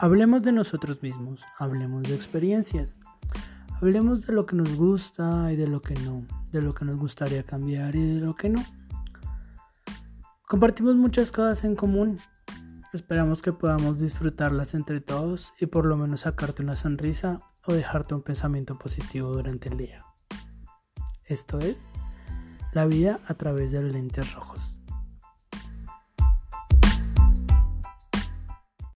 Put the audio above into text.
Hablemos de nosotros mismos, hablemos de experiencias, hablemos de lo que nos gusta y de lo que no, de lo que nos gustaría cambiar y de lo que no. Compartimos muchas cosas en común. Esperamos que podamos disfrutarlas entre todos y por lo menos sacarte una sonrisa o dejarte un pensamiento positivo durante el día. Esto es la vida a través de los lentes rojos.